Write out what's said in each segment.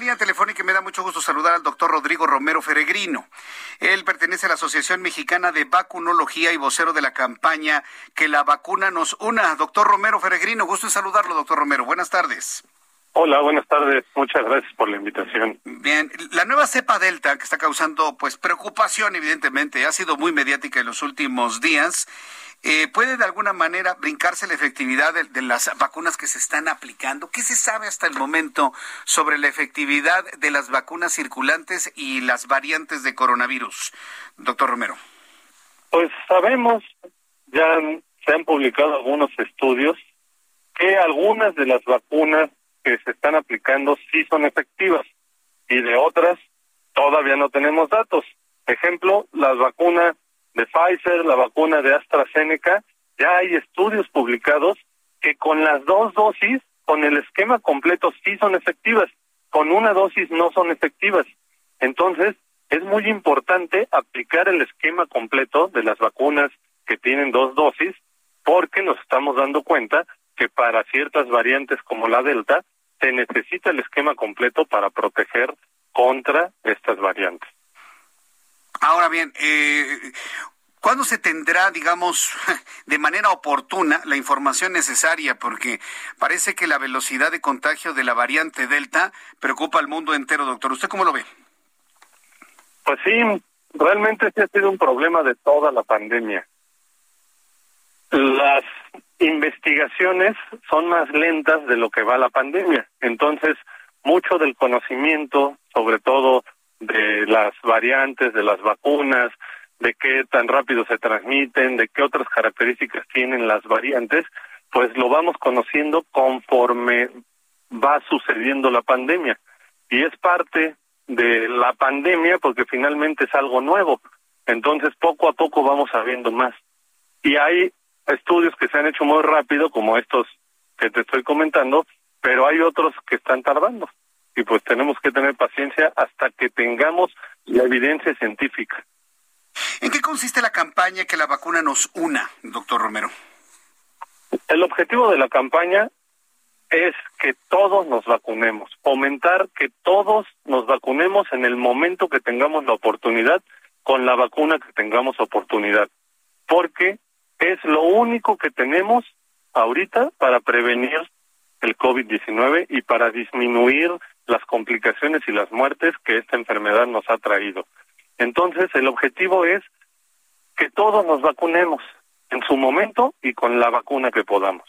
Línea telefónica y me da mucho gusto saludar al doctor Rodrigo Romero Feregrino. Él pertenece a la Asociación Mexicana de Vacunología y vocero de la campaña Que la vacuna nos una. Doctor Romero Feregrino, gusto en saludarlo, doctor Romero. Buenas tardes. Hola, buenas tardes. Muchas gracias por la invitación. Bien, la nueva cepa Delta que está causando pues preocupación evidentemente, ha sido muy mediática en los últimos días. Eh, ¿Puede de alguna manera brincarse la efectividad de, de, las vacunas que se están aplicando? ¿Qué se sabe hasta el momento sobre la efectividad de las vacunas circulantes y las variantes de coronavirus? Doctor Romero. Pues sabemos, ya se han publicado algunos estudios, que algunas de las vacunas que se están aplicando sí son efectivas y de otras todavía no tenemos datos. Ejemplo, las vacunas de Pfizer, la vacuna de AstraZeneca, ya hay estudios publicados que con las dos dosis, con el esquema completo, sí son efectivas, con una dosis no son efectivas. Entonces, es muy importante aplicar el esquema completo de las vacunas que tienen dos dosis, porque nos estamos dando cuenta que para ciertas variantes como la Delta, se necesita el esquema completo para proteger contra estas variantes. Ahora bien, eh, ¿cuándo se tendrá, digamos, de manera oportuna la información necesaria? Porque parece que la velocidad de contagio de la variante Delta preocupa al mundo entero, doctor. ¿Usted cómo lo ve? Pues sí, realmente sí ha sido un problema de toda la pandemia. Las investigaciones son más lentas de lo que va la pandemia. Entonces, mucho del conocimiento, sobre todo las variantes, de las vacunas, de qué tan rápido se transmiten, de qué otras características tienen las variantes, pues lo vamos conociendo conforme va sucediendo la pandemia. Y es parte de la pandemia porque finalmente es algo nuevo. Entonces, poco a poco vamos sabiendo más. Y hay estudios que se han hecho muy rápido, como estos que te estoy comentando, pero hay otros que están tardando. Y pues tenemos que tener paciencia hasta que tengamos la evidencia científica. ¿En qué consiste la campaña que la vacuna nos una, doctor Romero? El objetivo de la campaña es que todos nos vacunemos, fomentar que todos nos vacunemos en el momento que tengamos la oportunidad, con la vacuna que tengamos oportunidad, porque es lo único que tenemos ahorita para prevenir el COVID-19 y para disminuir las complicaciones y las muertes que esta enfermedad nos ha traído. Entonces, el objetivo es que todos nos vacunemos en su momento y con la vacuna que podamos.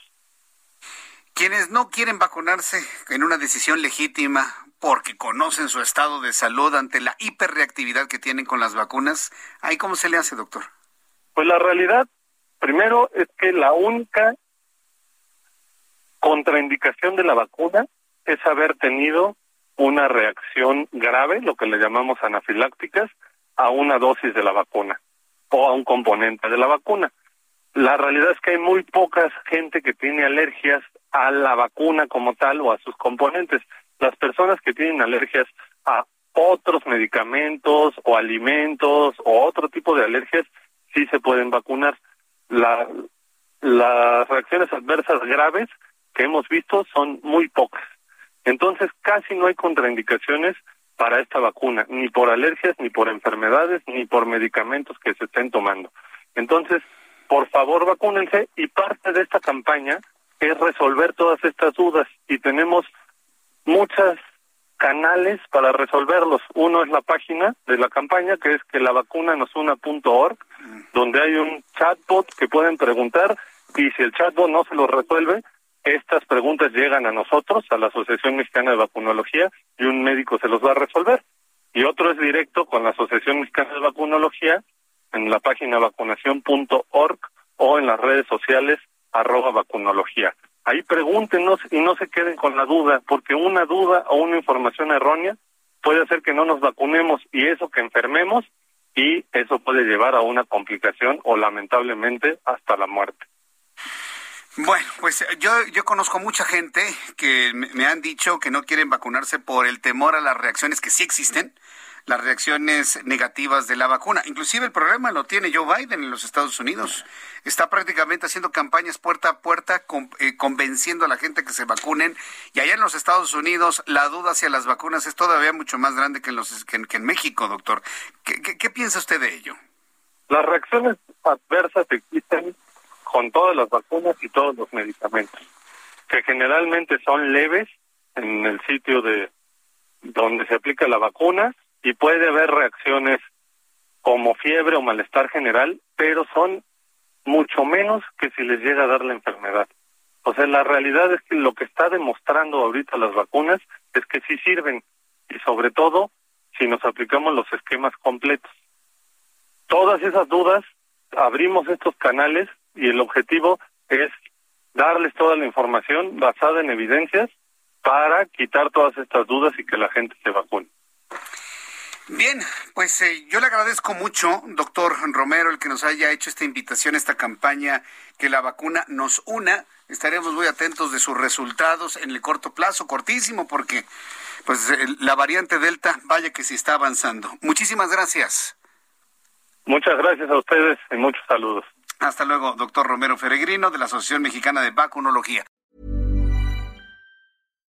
Quienes no quieren vacunarse en una decisión legítima porque conocen su estado de salud ante la hiperreactividad que tienen con las vacunas, ¿ahí cómo se le hace, doctor? Pues la realidad Primero es que la única contraindicación de la vacuna es haber tenido una reacción grave, lo que le llamamos anafilácticas, a una dosis de la vacuna o a un componente de la vacuna. La realidad es que hay muy poca gente que tiene alergias a la vacuna como tal o a sus componentes. Las personas que tienen alergias a otros medicamentos o alimentos o otro tipo de alergias sí se pueden vacunar la, las reacciones adversas graves que hemos visto son muy pocas. Entonces, casi no hay contraindicaciones para esta vacuna, ni por alergias, ni por enfermedades, ni por medicamentos que se estén tomando. Entonces, por favor, vacúnense y parte de esta campaña es resolver todas estas dudas y tenemos muchas canales para resolverlos. Uno es la página de la campaña, que es que la vacuna nos una.org, donde hay un chatbot que pueden preguntar y si el chatbot no se lo resuelve, estas preguntas llegan a nosotros, a la Asociación Mexicana de Vacunología, y un médico se los va a resolver. Y otro es directo con la Asociación Mexicana de Vacunología en la página vacunación.org o en las redes sociales arroba vacunología. Ahí pregúntenos y no se queden con la duda, porque una duda o una información errónea puede hacer que no nos vacunemos y eso que enfermemos y eso puede llevar a una complicación o lamentablemente hasta la muerte. Bueno, pues yo, yo conozco mucha gente que me han dicho que no quieren vacunarse por el temor a las reacciones que sí existen, las reacciones negativas de la vacuna. Inclusive el problema lo tiene Joe Biden en los Estados Unidos. Está prácticamente haciendo campañas puerta a puerta, eh, convenciendo a la gente que se vacunen. Y allá en los Estados Unidos la duda hacia las vacunas es todavía mucho más grande que en, los, que en, México, doctor. ¿Qué, qué piensa usted de ello? Las reacciones adversas existen con todas las vacunas y todos los medicamentos, que generalmente son leves en el sitio de donde se aplica la vacuna y puede haber reacciones como fiebre o malestar general, pero son mucho menos que si les llega a dar la enfermedad. O sea, la realidad es que lo que está demostrando ahorita las vacunas es que sí sirven y sobre todo si nos aplicamos los esquemas completos. Todas esas dudas, abrimos estos canales y el objetivo es darles toda la información basada en evidencias para quitar todas estas dudas y que la gente se vacune. Bien, pues eh, yo le agradezco mucho, doctor Romero, el que nos haya hecho esta invitación, esta campaña, que la vacuna nos una. Estaremos muy atentos de sus resultados en el corto plazo, cortísimo, porque pues eh, la variante Delta, vaya que sí está avanzando. Muchísimas gracias. Muchas gracias a ustedes y muchos saludos. Hasta luego, doctor Romero Feregrino de la Asociación Mexicana de Vacunología.